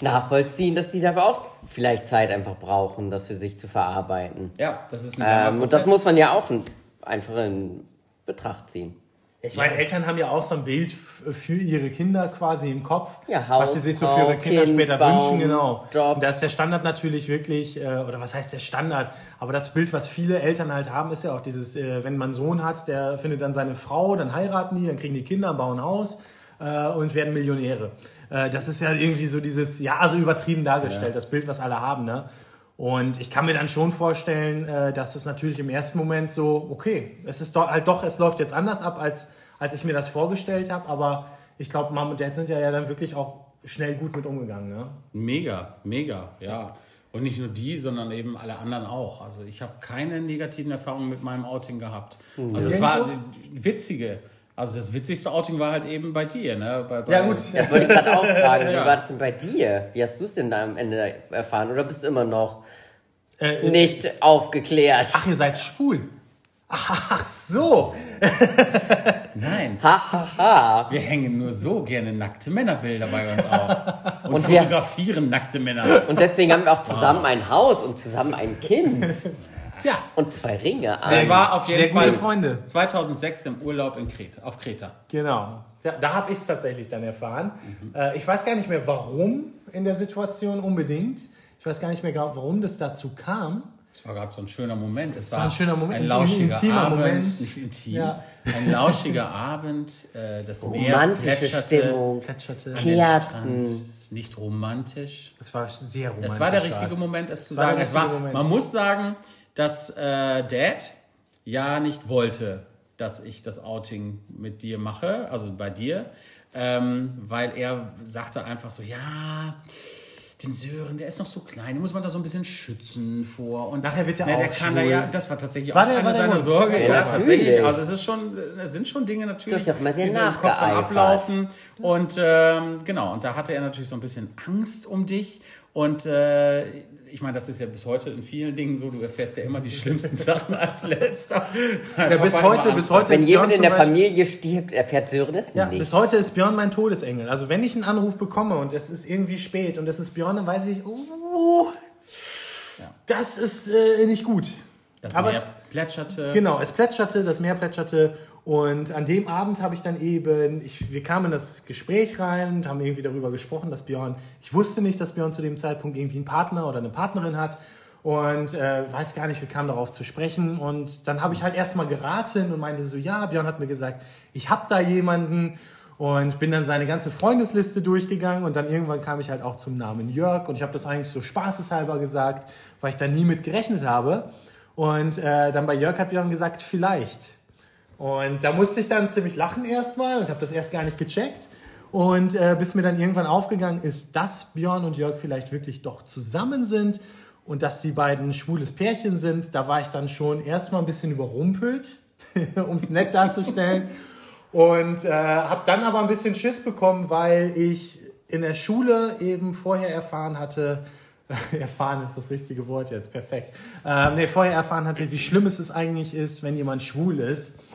nachvollziehen, dass die dafür auch vielleicht Zeit einfach brauchen, das für sich zu verarbeiten. ja, das ist ein Ähm, und das muss man ja auch in, einfach in Betracht ziehen. Ich meine, Eltern haben ja auch so ein Bild für ihre Kinder quasi im Kopf, Ja, was sie sich so für ihre Kinder Kind, später Baum, wünschen, genau. Job. Und da ist der Standard natürlich wirklich, äh, oder was heißt der Standard? Aber das Bild, was viele Eltern halt haben, ist ja auch dieses, äh, wenn man einen Sohn hat, der findet dann seine Frau, dann heiraten die, dann kriegen die Kinder, bauen ein Haus äh, und werden Millionäre. Das ist ja irgendwie so dieses, ja, also übertrieben dargestellt, das Bild, was alle haben, ne? Und ich kann mir dann schon vorstellen, äh, dass es natürlich im ersten Moment so, okay, es ist doch, halt doch, es läuft jetzt anders ab, als, als ich mir das vorgestellt habe. Aber ich glaube, Mom und Dad sind ja, ja dann wirklich auch schnell gut mit umgegangen. Ne? Mega, mega, ja. Und nicht nur die, sondern eben alle anderen auch. Also ich habe keine negativen Erfahrungen mit meinem Outing gehabt. Also es war witzige. Also das witzigste Outing war halt eben bei dir, ne? Bei, bei, Ja, gut. Das wollte ich gerade auch fragen. Wie Ja. war das denn bei dir? Wie hast du es denn da am Ende erfahren? Oder bist du immer noch Äh, nicht aufgeklärt? ach, ihr seid schwul. Ach so. Nein, Ha, ha, ha. wir hängen nur so gerne nackte Männerbilder bei uns auf. Und, Und wir- fotografieren nackte Männer. Und deswegen haben wir auch zusammen ein Haus und zusammen ein Kind Tja, und zwei Ringe. Es Also, war auf jeden sehr Fall gute Freunde. 2006 im Urlaub in Kreta, auf Kreta. genau. Da, da habe ich es tatsächlich dann erfahren. Äh, ich weiß gar nicht mehr, warum in der Situation unbedingt. Ich weiß gar nicht mehr, genau, warum das dazu kam. Es war gerade so ein schöner Moment. Es war, war ein schöner Moment, ein ein lauschiger intimer Abend, Moment. nicht intim, Ja. ein lauschiger Abend. Äh, das Meer plätscherte Stimmung, Plätscherte. an den Kerzen. Strand. Nicht romantisch. Das war sehr romantisch. Es war der richtige war's. Moment, es zu war der sagen. Es war, Moment. man muss sagen, dass äh, Dad ja nicht wollte, dass ich das Outing mit dir mache, also bei dir, ähm, weil er sagte einfach so, ja, den Sören, der ist noch so klein, den muss man da so ein bisschen schützen vor. Und Nachher wird er ne, der auch kann da schwul. ja, das war tatsächlich War auch der- eine war der seiner? Sorge. Ja, Ja, tatsächlich. Also es ist schon, es sind schon Dinge natürlich, die so im Kopf dann ablaufen. Und ähm, genau, und da hatte er natürlich so ein bisschen Angst um dich. Und äh, ich meine, das ist ja bis heute in vielen Dingen so, du erfährst ja immer die schlimmsten Sachen als letzter. Ja, bis heute, bis heute wenn ist jemand Björn in der Beispiel- Familie stirbt, erfährt Sören es Ja, nicht. bis heute ist Björn mein Todesengel. Also wenn ich einen Anruf bekomme und es ist irgendwie spät und es ist Björn, dann weiß ich, oh, das ist äh, nicht gut. Das Aber- Meer plätscherte. Genau, es plätscherte, das Meer plätscherte und an dem Abend habe ich dann eben, ich, wir kamen in das Gespräch rein und haben irgendwie darüber gesprochen, dass Björn, ich wusste nicht, dass Björn zu dem Zeitpunkt irgendwie einen Partner oder eine Partnerin hat. Und äh, weiß gar nicht, wir kamen darauf zu sprechen. Und dann habe ich halt erstmal geraten und meinte so, ja, Björn hat mir gesagt, ich habe da jemanden. Und bin dann seine ganze Freundesliste durchgegangen. Und dann irgendwann kam ich halt auch zum Namen Jörg. Und ich habe das eigentlich so spaßeshalber gesagt, weil ich da nie mit gerechnet habe. Und äh, dann bei Jörg hat Björn gesagt, vielleicht. Und da musste ich dann ziemlich lachen erstmal und habe das erst gar nicht gecheckt. Und äh, bis mir dann irgendwann aufgegangen ist, dass Björn und Jörg vielleicht wirklich doch zusammen sind und dass die beiden ein schwules Pärchen sind, da war ich dann schon erstmal ein bisschen überrumpelt, um es nett darzustellen. Und äh, habe dann aber ein bisschen Schiss bekommen, weil ich in der Schule eben vorher erfahren hatte, erfahren ist das richtige Wort jetzt, perfekt. Ähm, nee, vorher erfahren hatte, wie schlimm es eigentlich ist, wenn jemand schwul ist.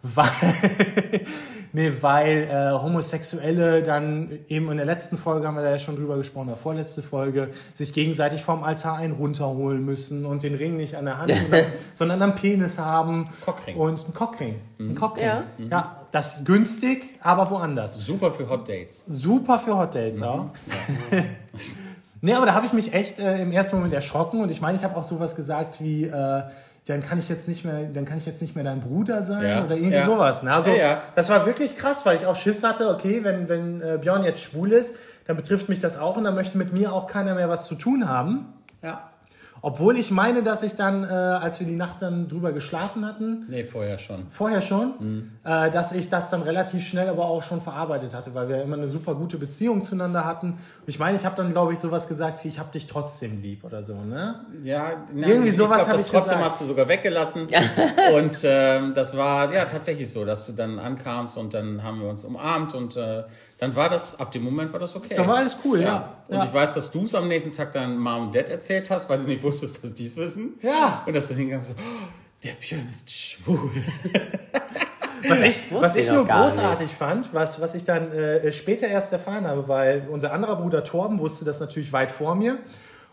Weil, nee, weil äh, Homosexuelle dann eben in der letzten Folge haben wir da ja schon drüber gesprochen, der vorletzte Folge, sich gegenseitig vom Altar einen runterholen müssen und den Ring nicht an der Hand, sondern am Penis haben. Cockring. Und einen Cockring. Ein Cockring. Ja. ja, das ist günstig, aber woanders. Super für Hot Dates. Super für Hot Dates auch. Nee, aber da habe ich mich echt äh, im ersten Moment erschrocken und ich meine, ich habe auch sowas gesagt wie, äh, dann kann ich jetzt nicht mehr, dann kann ich jetzt nicht mehr dein Bruder sein Ja. oder irgendwie Ja. sowas. Ne? Also, Ja. Das war wirklich krass, weil ich auch Schiss hatte, okay, wenn, wenn äh, Björn jetzt schwul ist, dann betrifft mich das auch und dann möchte mit mir auch keiner mehr was zu tun haben. Ja. Obwohl ich meine, dass ich dann, äh, als wir die Nacht dann drüber geschlafen hatten, Nee, vorher schon. vorher schon, äh, dass ich das dann relativ schnell aber auch schon verarbeitet hatte, weil wir immer eine super gute Beziehung zueinander hatten. Und ich meine, ich habe dann, glaube ich, sowas gesagt wie, ich habe dich trotzdem lieb oder so, ne? Ja, na, Irgendwie ich sowas glaub, hab das ich trotzdem gesagt. hast du sogar weggelassen. und ähm, das war ja tatsächlich so, dass du dann ankamst und dann haben wir uns umarmt und äh, dann war das, ab dem Moment war das okay. Da war alles cool, ja. Und Ja. ich weiß, dass du es am nächsten Tag dann Mom und Dad erzählt hast, weil du nicht wusstest, dass die es wissen. Ja. Und dass du hingegangen bist, so, oh, der Björn ist schwul. Was ich, was ich nur großartig fand, was, was ich dann äh, später erst erfahren habe, weil unser anderer Bruder Torben wusste das natürlich weit vor mir.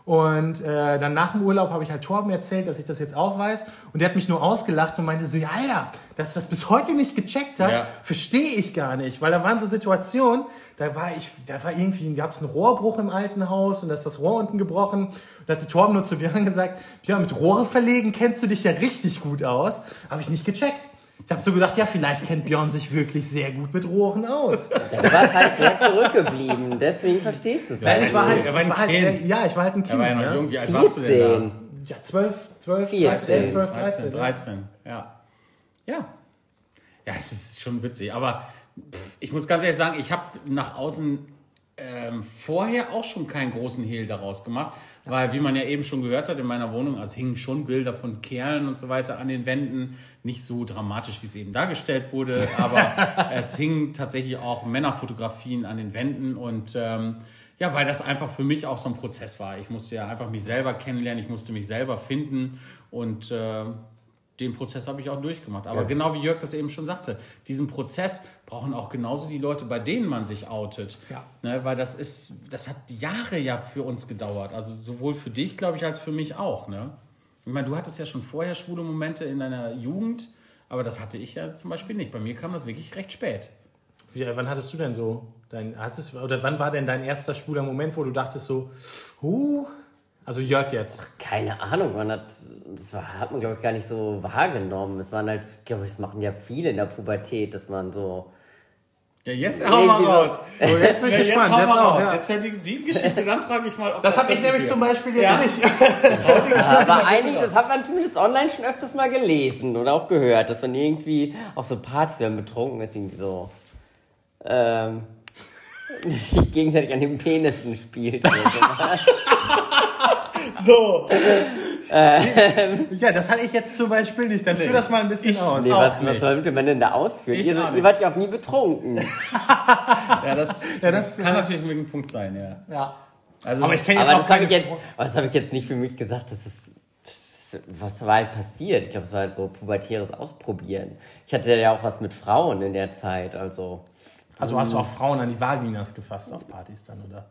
Und äh, dann nach dem Urlaub habe ich halt Torben erzählt, dass ich das jetzt auch weiß. Und der hat mich nur ausgelacht und meinte so, ja, Alter, dass du das bis heute nicht gecheckt hast, Ja. verstehe ich gar nicht. Weil da waren so Situationen, da war ich, da war irgendwie, gab es einen Rohrbruch im alten Haus und da ist das Rohr unten gebrochen. Und da hatte Torben nur zu Björn gesagt, Björn, mit Rohre verlegen kennst du dich ja richtig gut aus. Habe ich nicht gecheckt. Ich habe so gedacht, ja, vielleicht kennt Björn sich wirklich sehr gut mit Rohren aus. Ja, du warst halt sehr zurückgeblieben, deswegen verstehst du es. Ja, ich war halt, ich ein war halt Kind. sehr, ja, ich war halt ein Kind. Er war ja noch ne? jung. Wie alt warst du denn 14. Ja, 12, 12, 14. 13, 12, da? 13. 13, 13, ja. Ja. Ja, es ist schon witzig. Aber pff, ich muss ganz ehrlich sagen, ich habe nach außen ähm, vorher auch schon keinen großen Hehl daraus gemacht, weil, wie man ja eben schon gehört hat, in meiner Wohnung, also hingen schon Bilder von Kerlen und so weiter an den Wänden. Nicht so dramatisch, wie es eben dargestellt wurde, aber es hingen tatsächlich auch Männerfotografien an den Wänden und ähm, ja, weil das einfach für mich auch so ein Prozess war. Ich musste ja einfach mich selber kennenlernen, ich musste mich selber finden und äh, den Prozess habe ich auch durchgemacht. Aber genau wie Jörg das eben schon sagte, diesen Prozess brauchen auch genauso die Leute, bei denen man sich outet. Ja. Ne, weil das ist, das hat Jahre ja für uns gedauert. Also sowohl für dich, glaube ich, als für mich auch. Ne? Ich meine, du hattest ja schon vorher schwule Momente in deiner Jugend, aber das hatte ich ja zum Beispiel nicht. Bei mir kam das wirklich recht spät. Wie, wann hattest du denn so dein, hast es, oder wann war denn dein erster schwuler Moment, wo du dachtest so, huh, also Jörg jetzt. Keine Ahnung, man hat, das hat man, glaube ich, gar nicht so wahrgenommen. Es waren halt, glaube ich, das machen ja viele in der Pubertät, dass man so. Ja, jetzt hau mal raus. So, jetzt bin ich Ja, jetzt gespannt. hau Jetzt mal auch, raus. ja. Jetzt ja die, die Geschichte, dann frage ich mal, ob Das habe ich nämlich zum. Beispiel jetzt Ja. nicht. Aber einiges, das hat man zumindest online schon öfters mal gelesen oder auch gehört, dass man irgendwie auf so Partys, wenn man betrunken ist, irgendwie so. Ähm, sich gegenseitig an den Penissen spielt. So. So. ja, das hatte ich jetzt zum Beispiel nicht. Dann führ das mal ein bisschen aus. Nee, Auch was, was sollte man denn da ausführen? Ich Ihr, ihr wart ja auch nie betrunken. Ja, das, Ja, das- kann natürlich ein Punkt sein, ja. Ja. Also Aber ich kenn ist- jetzt Aber auch das habe keine ich, jetzt, aber das hab ich jetzt nicht für mich gesagt, das ist. das- Was war halt passiert? Ich glaube, es war halt so pubertäres Ausprobieren. Ich hatte ja auch was mit Frauen in der Zeit, also. Also hast du auch Frauen an die Vaginas gefasst auf Partys dann, oder?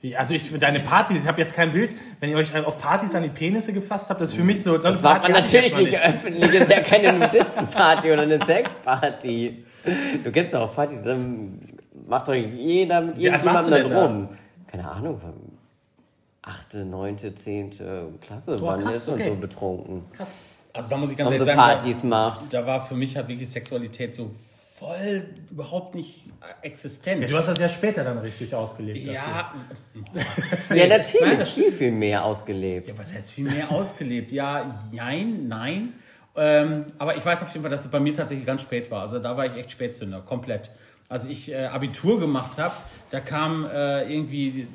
Wie, also ich für deine Partys, ich habe jetzt kein Bild, wenn ihr euch auf Partys an die Penisse gefasst habt, das ist für mich so. so eine Das macht Party man natürlich nicht öffentlich. Das ist ja keine Nudistenparty oder eine Sexparty. Du kennst doch auch Partys, dann macht doch jeder mit irgendjemandem denn rum. Keine Ahnung, achte, neunte, zehnte Klasse, Boah, wann krass, ist man okay. so betrunken? Krass. Also da muss ich ganz ehrlich sagen, Partys macht. da, da war für mich halt wirklich Sexualität so voll überhaupt nicht existent. Ja, du hast das ja später dann richtig ausgelebt. dafür. ja, Ja, natürlich, Nein, das viel, viel mehr ausgelebt. ja, was heißt viel mehr ausgelebt? Ja, jein, nein. Ähm, aber ich weiß auf jeden Fall, dass es bei mir tatsächlich ganz spät war. Also da war ich echt Spätzünder, komplett. Als ich äh, Abitur gemacht habe, da kamen äh, irgendwie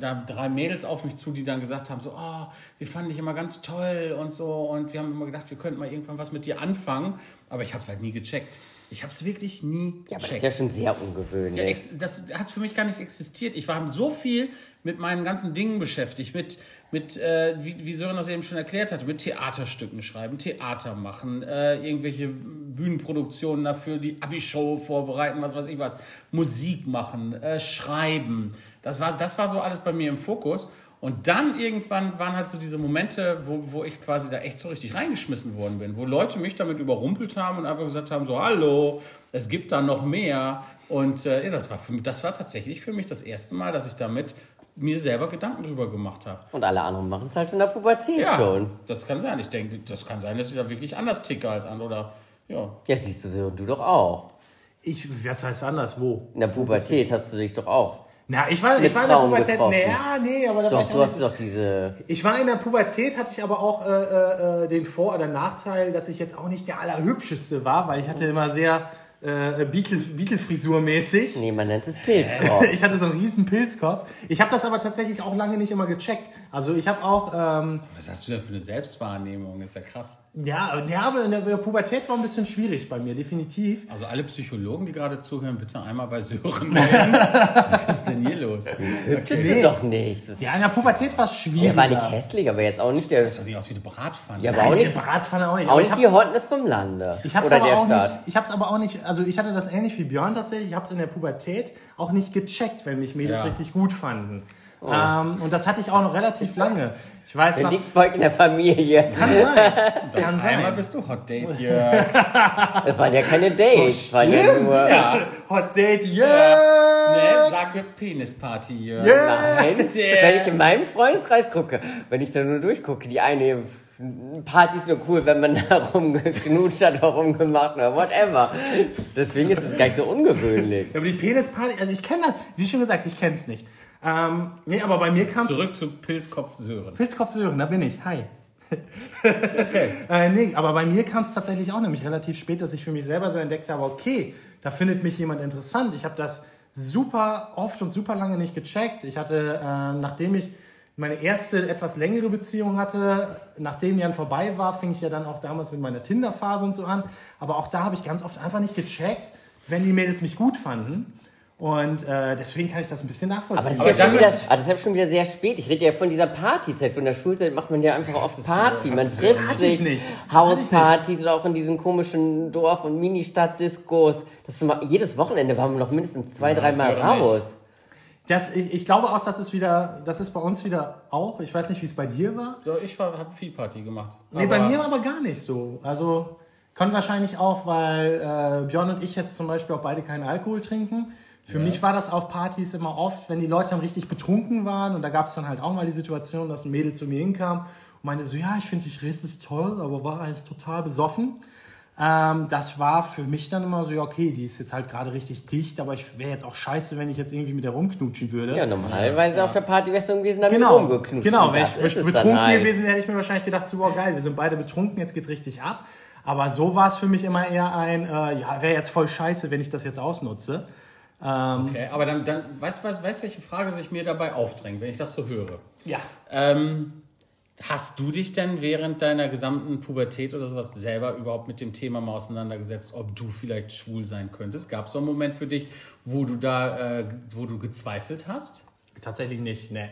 da drei Mädels auf mich zu, die dann gesagt haben, so, oh, wir fanden dich immer ganz toll und so. Und wir haben immer gedacht, wir könnten mal irgendwann was mit dir anfangen. Aber ich habe es halt nie gecheckt. Ich habe es wirklich nie Ja, aber das ist ja schon sehr Ja, ungewöhnlich. ex das hat für mich gar nicht existiert. Ich war so viel mit meinen ganzen Dingen beschäftigt, mit, mit äh, wie, wie Sören das eben schon erklärt hatte, mit Theaterstücken schreiben, Theater machen, äh, irgendwelche Bühnenproduktionen dafür, die Abi-Show vorbereiten, was weiß ich was, Musik machen, äh, schreiben. Das war, das war so alles bei mir im Fokus. Und dann irgendwann waren halt so diese Momente, wo, wo ich quasi da echt so richtig reingeschmissen worden bin, wo Leute mich damit überrumpelt haben und einfach gesagt haben, so hallo, es gibt da noch mehr. Und äh, ja, das war, für das war tatsächlich für mich das erste Mal, dass ich damit mir selber Gedanken drüber gemacht habe. Und alle anderen machen es halt in der Pubertät Ja, schon. das kann sein. Ich denke, das kann sein, dass ich da wirklich anders ticke als andere. Oder, ja. Ja, siehst du, Sören, du doch auch. Ich, was heißt anders? Wo? In der Pubertät hast du dich doch auch. Na, ich war, ich war in der Pubertät. getroffen. Nee, ja, nee, aber da war Doch, ich du hast nicht. doch diese. Ich war in der Pubertät, hatte ich aber auch äh, äh, äh, den Vor- oder Nachteil, dass ich jetzt auch nicht der allerhübscheste war, weil ich hatte immer sehr äh, Beatle- Beatle-Frisur-mäßig. Nee, man nennt es Pilzkopf. Ich hatte so einen riesen Pilzkopf. Ich habe das aber tatsächlich auch lange nicht immer gecheckt. Also ich habe auch, ähm, Was hast du denn für eine Selbstwahrnehmung? ist ja krass. Ja, ja, aber in der, in der Pubertät war ein bisschen schwierig bei mir, definitiv. Also alle Psychologen, die gerade zuhören, bitte einmal bei Sören melden. Was ist denn hier los? Hübsch ist es doch nicht. Ja, in der Pubertät war es schwieriger. Er war nicht hässlich, aber jetzt auch nicht der. Das sieht doch nicht aus wie eine Bratpfanne. Ja, aber Nein, auch die nicht, Bratpfanne auch nicht. auch aber nicht ich die hab's- Hotness vom Lande. Ich habe es Oder aber der auch Stadt. nicht. Ich habe es aber auch nicht. Also ich hatte das ähnlich wie Björn tatsächlich. Ich habe es in der Pubertät auch nicht gecheckt, wenn mich Mädels Ja. richtig gut fanden. Ähm, und das hatte ich auch noch relativ lange. Ich weiß Der noch, Dicksboy in der Familie. kann sein, kann Einmal sein. bist du Hot Date Jörg. Das waren ja keine Dates. Das waren ja nur. ja. Hot Date, yeah! Ne, sag mir Penisparty Jörg. Nein, Der- wenn ich in meinem Freundeskreis gucke, wenn ich da nur durchgucke, die eine Party ist nur cool, wenn man da rumgeknutscht hat, rumgemacht oder whatever. Deswegen ist es gar nicht so ungewöhnlich. Ja, aber die Penisparty, also ich kenne das, wie schon gesagt, ich kenne es nicht. Ähm, nee, aber bei mir kam. Zurück zu Pilzkopf Sören. Pilzkopf Sören, da bin ich. Hi. Erzähl. Äh, nee, aber bei mir kam es tatsächlich auch nämlich relativ spät, dass ich für mich selber so entdeckt habe, okay, da findet mich jemand interessant. Ich habe das super oft und super lange nicht gecheckt. Ich hatte, ähm, nachdem ich meine erste etwas längere Beziehung hatte, nachdem dann vorbei war, fing ich ja dann auch damals mit meiner Tinder-Phase und so an. Aber auch da habe ich ganz oft einfach nicht gecheckt, wenn die Mädels mich gut fanden. Und äh, deswegen kann ich das ein bisschen Aber das nachvollziehen. ist, Aber ja wieder, ah, das ist ja schon wieder sehr spät. Ich rede ja von dieser Partyzeit. Von der Schulzeit macht man ja einfach oft Party. Man trifft sich. nicht. Hauspartys oder auch in diesen komischen Dorf- und Ministadt-Diskos. Jedes Wochenende waren wir noch mindestens zwei, Ja, dreimal raus. Das, ich, ich glaube auch, das ist wieder, das ist bei uns wieder auch. Ich weiß nicht, wie es bei dir war. Ja, ich habe viel Party gemacht. Nee, bei mir aber gar nicht so. Also kommt wahrscheinlich auch, weil äh, Björn und ich jetzt zum Beispiel auch beide keinen Alkohol trinken. Für mich war das auf Partys immer oft, wenn die Leute dann richtig betrunken waren und da gab es dann halt auch mal die Situation, dass ein Mädel zu mir hinkam und meinte so, ja, ich finde dich richtig toll, aber war eigentlich total besoffen. Ähm, das war für mich dann immer so, ja, okay, die ist jetzt halt gerade richtig dicht, aber ich wäre jetzt auch scheiße, wenn ich jetzt irgendwie mit der rumknutschen würde. Ja, normalerweise auf der Party wärst du gewesen, dann Genau, rumgeknutscht. genau. Wäre Das ich betrunken halt. gewesen, hätte ich mir wahrscheinlich gedacht, so, wow, geil, wir sind beide betrunken, jetzt geht's richtig ab. Aber so war es für mich immer eher ein, äh, ja, wäre jetzt voll scheiße, wenn ich das jetzt ausnutze. Ähm, Okay, aber dann, dann weißt du, weißt, weißt, welche Frage sich mir dabei aufdrängt, wenn ich das so höre? Ja. Ähm, hast du dich denn während deiner gesamten Pubertät oder sowas selber überhaupt mit dem Thema mal auseinandergesetzt, ob du vielleicht schwul sein könntest? Gab es so einen Moment für dich, wo du da, äh, wo du gezweifelt hast? Tatsächlich nicht, ne.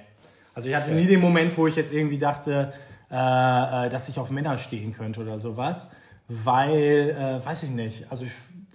Also ich hatte nie den Moment, wo ich jetzt irgendwie dachte, äh, äh, dass ich auf Männer stehen könnte oder sowas. Weil, äh, weiß ich nicht. Also ich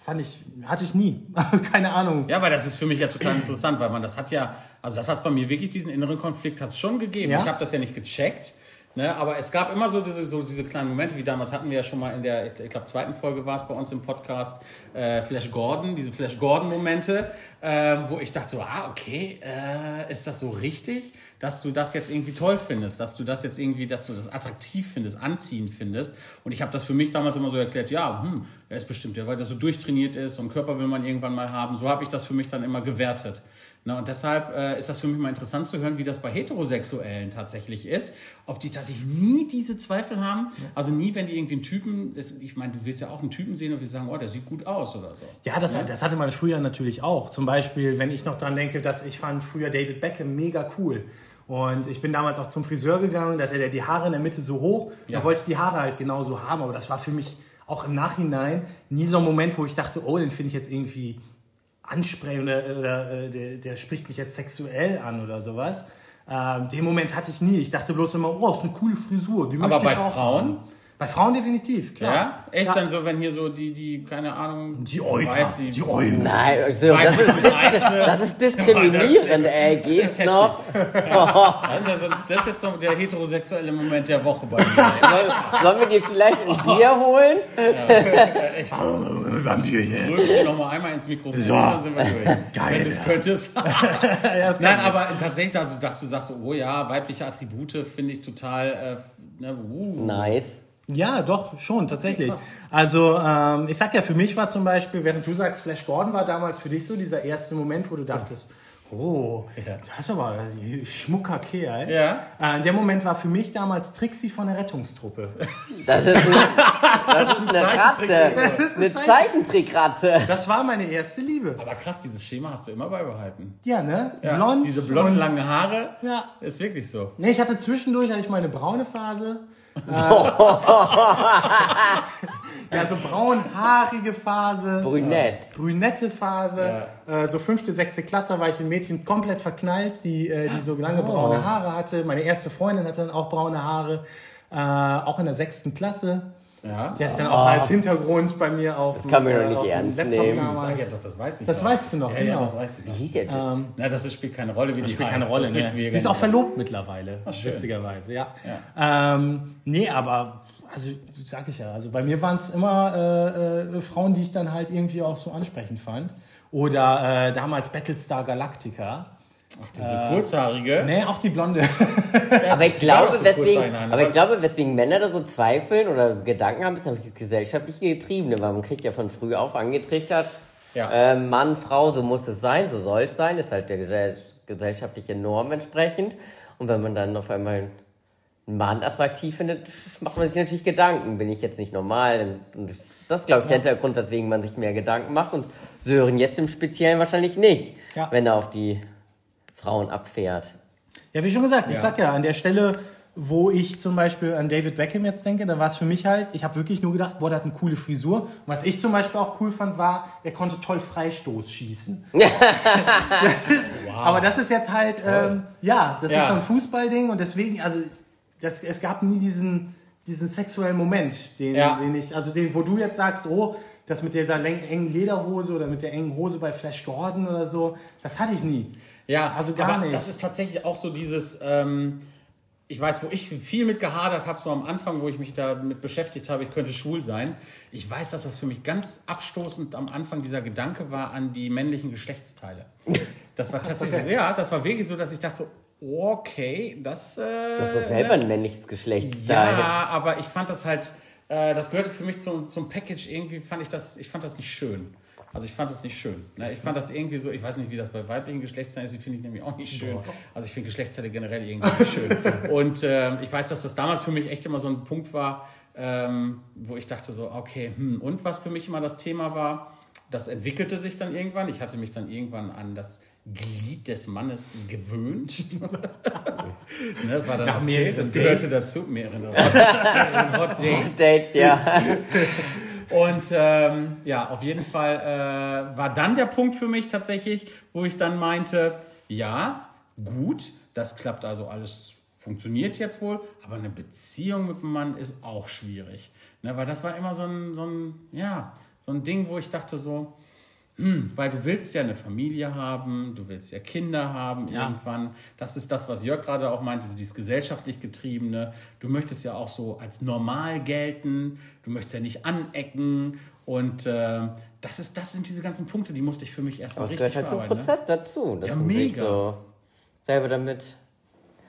fand ich, hatte ich nie. Keine Ahnung. Ja, weil das ist für mich ja total interessant, weil man das hat ja, also das hat bei mir wirklich diesen inneren Konflikt hat es schon gegeben. Ja? Ich habe das ja nicht gecheckt. Ne, aber es gab immer so diese, so diese kleinen Momente, wie damals hatten wir ja schon mal in der, ich glaube, zweiten Folge war es bei uns im Podcast, äh, Flash Gordon, diese Flash Gordon-Momente, äh, wo ich dachte so, ah, okay, äh, ist das so richtig, dass du das jetzt irgendwie toll findest, dass du das jetzt irgendwie, dass du das attraktiv findest, anziehend findest. Und ich habe das für mich damals immer so erklärt, ja, hm, er ist bestimmt, ja, weil der so durchtrainiert ist und Körper will man irgendwann mal haben. So habe ich das für mich dann immer gewertet. Na, und deshalb äh, ist das für mich mal interessant zu hören, wie das bei Heterosexuellen tatsächlich ist. Ob die tatsächlich nie diese Zweifel haben. Also nie, wenn die irgendwie einen Typen, das, ich meine, du wirst ja auch einen Typen sehen und wir sagen, oh, der sieht gut aus oder so. Ja, das, das hatte man früher natürlich auch. Zum Beispiel, wenn ich noch dran denke, dass ich fand früher David Beckham mega cool. Und ich bin damals auch zum Friseur gegangen, da hatte der die Haare in der Mitte so hoch. Ja. Da wollte ich die Haare halt genauso haben. Aber das war für mich auch im Nachhinein nie so ein Moment, wo ich dachte, oh, den finde ich jetzt irgendwie ansprechend oder, oder äh, der, der spricht mich jetzt sexuell an oder sowas. Ähm, den Moment hatte ich nie. Ich dachte bloß immer, oh, ist eine coole Frisur. Die Aber möchte ich bei auch Frauen? Haben. Bei Frauen definitiv, klar. Ja? Echt Ja. dann so, wenn hier so die, die keine Ahnung. Die Euter, Weib- die Euter. Nein, also, das, ist, das ist diskriminierend, ey. Das ist echt Geht's noch? Das ist, also, das ist jetzt so der heterosexuelle Moment der Woche bei mir. Sollen, sollen wir dir vielleicht ein Bier holen? Haben wir jetzt? Rülpst du noch mal einmal ins Mikrofon, dann sind wir durch. Wenn du es könntest. Nein, aber tatsächlich, also, dass du sagst, oh ja, weibliche Attribute finde ich total. Äh, ne, uh. Nice. Ja, doch, schon, tatsächlich. Also, ähm, ich sag ja, für mich war zum Beispiel, während du sagst, Flash Gordon war damals für dich so dieser erste Moment, wo du dachtest, oh, das ist aber ein schmucker Kerl. Ja. Äh, der Moment war für mich damals Trixie von der Rettungstruppe. Das ist, ein, das ist eine Ratte. Das ist Eine eine Zeichen- Zeichentrickratte. Das war meine erste Liebe. Aber krass, dieses Schema hast du immer beibehalten. Ja, ne? Ja, Blond. Diese blonden, langen Haare. Ja. Ist wirklich so. Nee, ich hatte zwischendurch hatte ich meine braune Phase. Ja, so braunhaarige Phase. Brünett. Brünette Phase. Äh, so fünfte, sechste Klasse war ich in ein Mädchen komplett verknallt, die, äh, die so lange braune Oh. Haare hatte. Meine erste Freundin hatte dann auch braune Haare. Äh, auch in der sechsten Klasse. Ja. Der ist dann auch als Hintergrund bei mir auf Das kann man doch äh, nicht ernst Laptop nehmen. Ja damals. doch, das weiß ich Das doch. weißt du noch, ja, genau. Ja, das weiß ich Wie noch. hieß der Typ? Na, das spielt keine Rolle, wie die spielt keine Rolle. Das Ne? Die ist auch verlobt mittlerweile, schön. witzigerweise, ja. Ähm, nee, aber also sag ich ja, also bei mir waren es immer äh, äh, Frauen, die ich dann halt irgendwie auch so ansprechend fand. Oder äh, damals Battlestar Galactica. Ach, diese kurzhaarige. Nee, auch die Blonde. Aber ich glaube, so weswegen, aber ich glaube, weswegen Männer da so zweifeln oder Gedanken haben, ist nämlich das gesellschaftliche Getriebene, weil man kriegt ja von früh auf angetrichtert, Ja. äh, Mann, Frau, so muss es sein, so soll es sein, ist halt der gesell gesellschaftliche Norm entsprechend. Und wenn man dann auf einmal einen Mann attraktiv findet, macht man sich natürlich Gedanken, bin ich jetzt nicht normal? Und das ist, glaube ich, der Hintergrund, weswegen man sich mehr Gedanken macht und Sören jetzt im Speziellen wahrscheinlich nicht, Ja. wenn er auf die Frauen abfährt. Ja, wie schon gesagt, ich Ja. sag ja, an der Stelle, wo ich zum Beispiel an David Beckham jetzt denke, da war es für mich halt, ich habe wirklich nur gedacht, boah, der hat eine coole Frisur. Und was ich zum Beispiel auch cool fand, war, er konnte toll Freistoß schießen. das ist, Aber das ist jetzt halt, ähm, ja, das Ja. ist so ein Fußballding und deswegen, also das, es gab nie diesen, diesen sexuellen Moment, den, Ja. den ich, also den, wo du jetzt sagst, oh, das mit dieser engen Lederhose oder mit der engen Hose bei Flash Gordon oder so, das hatte ich nie. Ja, Also gar aber nicht. Das ist tatsächlich auch so dieses, ähm, ich weiß, wo ich viel mit gehadert habe, so am Anfang, wo ich mich damit beschäftigt habe, ich könnte schwul sein. Ich weiß, dass das für mich ganz abstoßend am Anfang dieser Gedanke war an die männlichen Geschlechtsteile. Das war tatsächlich, okay. ja, das war wirklich so, dass ich dachte so, okay, das... Äh, Das ist selber ein männliches Geschlechtsteil. ja, aber ich fand das halt, äh, das gehörte für mich zum, zum Package irgendwie, fand ich das, ich fand das nicht schön. Also ich fand das nicht schön. Ne? Ich fand das irgendwie so, ich weiß nicht, wie das bei weiblichen Geschlechtsteilen ist, die finde ich nämlich auch nicht schön. Also ich finde Geschlechtsteile generell irgendwie nicht schön. Und ähm, ich weiß, dass das damals für mich echt immer so ein Punkt war, ähm, wo ich dachte so, okay, hm. und was für mich immer das Thema war, das entwickelte sich dann irgendwann. Ich hatte mich dann irgendwann an das Glied des Mannes gewöhnt. ne, das war dann Nach okay, das gehörte Dates. dazu, mehreren Hot, mehreren Hot Dates. Dates, ja. Und ähm, ja, auf jeden Fall äh, war dann der Punkt für mich tatsächlich, wo ich dann meinte, ja, gut, das klappt also alles, funktioniert jetzt wohl, aber eine Beziehung mit einem Mann ist auch schwierig. Ne, weil das war immer so ein, so ein, ja, so ein Ding, wo ich dachte so, weil du willst ja eine Familie haben, du willst ja Kinder haben irgendwann. Das ist das, was Jörg gerade auch meinte, dieses gesellschaftlich getriebene. Du möchtest ja auch so als normal gelten, du möchtest ja nicht anecken und äh, das ist, das sind diese ganzen Punkte, die musste ich für mich erstmal richtig gehört halt zum ne? Prozess dazu. Dass Ja, man sich mega. So selber damit,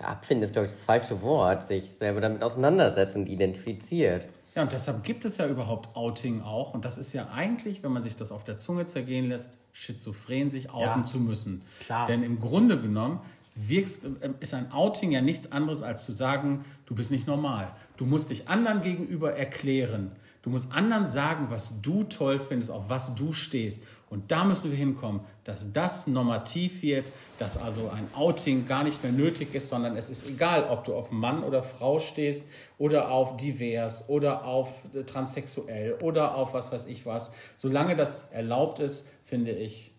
ja, abfinden ist, glaube ich, das falsche Wort, sich selber damit auseinandersetzt und identifiziert. Ja, und deshalb gibt es ja überhaupt Outing auch. Und das ist ja eigentlich, wenn man sich das auf der Zunge zergehen lässt, schizophren, sich outen Ja. zu müssen. Klar. Denn im Grunde genommen wirkst, ähm, ist ein Outing ja nichts anderes, als zu sagen, du bist nicht normal. Du musst dich anderen gegenüber erklären. Du musst anderen sagen, was du toll findest, auf was du stehst. Und da müssen wir hinkommen, dass das normativ wird, dass also ein Outing gar nicht mehr nötig ist, sondern es ist egal, ob du auf Mann oder Frau stehst oder auf divers oder auf äh, transsexuell oder auf was weiß ich was. Solange das erlaubt ist, finde ich,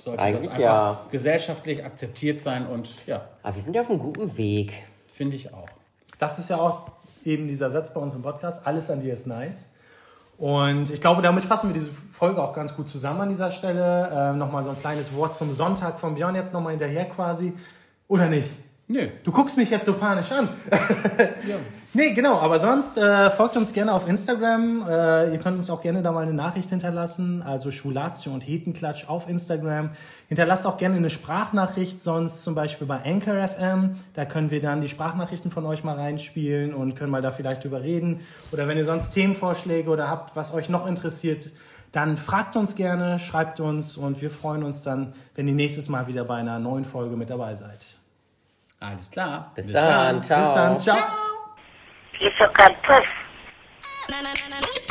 sollte das Eigentlich einfach ja. gesellschaftlich akzeptiert sein und ja, Aber wir sind ja auf einem guten Weg. finde ich auch. Das ist ja auch eben dieser Satz bei uns im Podcast, alles an dir ist nice. Und ich glaube, damit fassen wir diese Folge auch ganz gut zusammen an dieser Stelle. Ähm, nochmal so ein kleines Wort zum Sonntag von Björn jetzt nochmal hinterher quasi. Oder nicht? Nö. Du guckst mich jetzt so panisch an. Nee, genau, aber sonst äh, folgt uns gerne auf Instagram. Äh, ihr könnt uns auch gerne da mal eine Nachricht hinterlassen, also Schwulatio und Hetenklatsch auf Instagram. Hinterlasst auch gerne eine Sprachnachricht, sonst zum Beispiel bei Anchor FM. Da können wir dann die Sprachnachrichten von euch mal reinspielen und können mal da vielleicht drüber reden. Oder wenn ihr sonst Themenvorschläge oder habt, was euch noch interessiert, dann fragt uns gerne, schreibt uns und wir freuen uns dann, wenn ihr nächstes Mal wieder bei einer neuen Folge mit dabei seid. Alles klar. Bis, dann. Ciao. Bis dann, ciao. Hizo campus. Na, na, na, na, na.